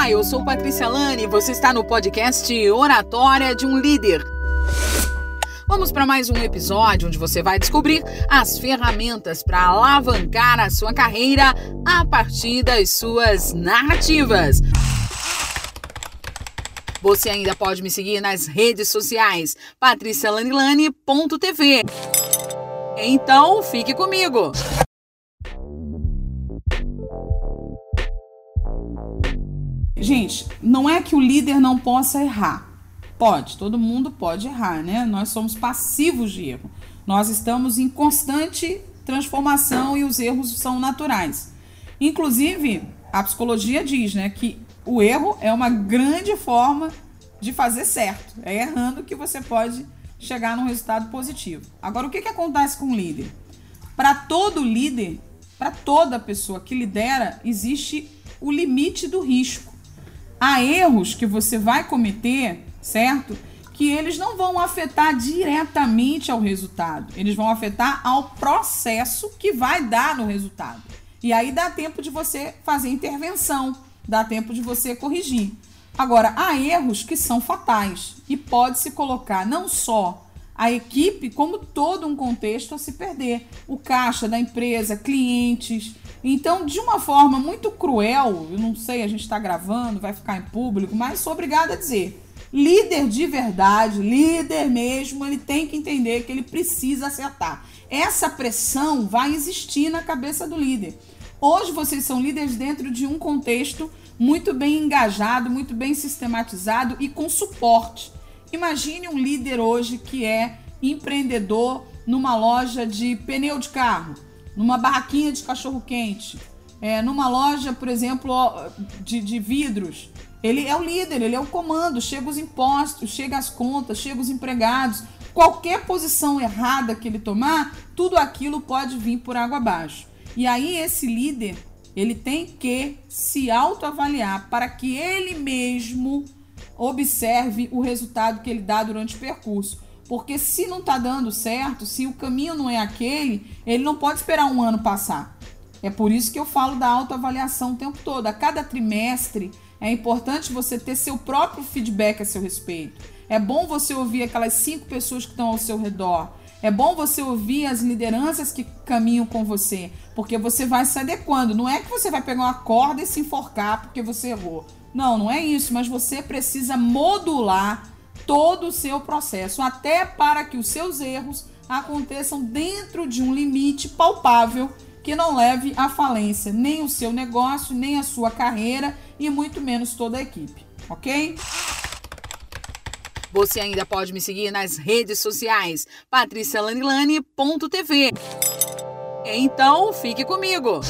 Olá, eu sou Patrícia Lane e você está no podcast Oratória de um Líder. Vamos para mais um episódio onde você vai descobrir as ferramentas para alavancar a sua carreira a partir das suas narrativas. Você ainda pode me seguir nas redes sociais patricialanilane.tv. Então, fique comigo. Gente, não é que o líder não possa errar. Pode, todo mundo pode errar, né? Nós somos passivos de erro. Nós estamos em constante transformação e os erros são naturais. Inclusive, a psicologia diz, né, que o erro é uma grande forma de fazer certo. É errando que você pode chegar num resultado positivo. Agora, o que, que acontece com o líder? Para todo líder, para toda pessoa que lidera, existe o limite do risco há erros que você vai cometer, certo? Que eles não vão afetar diretamente ao resultado, eles vão afetar ao processo que vai dar no resultado. E aí dá tempo de você fazer intervenção, dá tempo de você corrigir. Agora, há erros que são fatais e pode se colocar não só a equipe, como todo um contexto a se perder. O caixa da empresa, clientes. Então, de uma forma muito cruel, eu não sei, a gente está gravando, vai ficar em público, mas sou obrigada a dizer. Líder de verdade, líder mesmo, ele tem que entender que ele precisa acertar. Essa pressão vai existir na cabeça do líder. Hoje vocês são líderes dentro de um contexto muito bem engajado, muito bem sistematizado e com suporte. Imagine um líder hoje que é empreendedor numa loja de pneu de carro, numa barraquinha de cachorro quente, é, numa loja, por exemplo, de, de vidros. Ele é o líder, ele é o comando. Chega os impostos, chega as contas, chega os empregados. Qualquer posição errada que ele tomar, tudo aquilo pode vir por água abaixo. E aí esse líder, ele tem que se autoavaliar para que ele mesmo observe o resultado que ele dá durante o percurso. Porque se não está dando certo, se o caminho não é aquele, ele não pode esperar um ano passar. É por isso que eu falo da autoavaliação o tempo todo. A cada trimestre é importante você ter seu próprio feedback a seu respeito. É bom você ouvir aquelas cinco pessoas que estão ao seu redor. É bom você ouvir as lideranças que caminham com você, porque você vai se adequando. Não é que você vai pegar uma corda e se enforcar porque você errou. Não, não é isso, mas você precisa modular todo o seu processo, até para que os seus erros aconteçam dentro de um limite palpável que não leve à falência nem o seu negócio, nem a sua carreira e muito menos toda a equipe, ok? Você ainda pode me seguir nas redes sociais patricialanilane.tv. Então, fique comigo.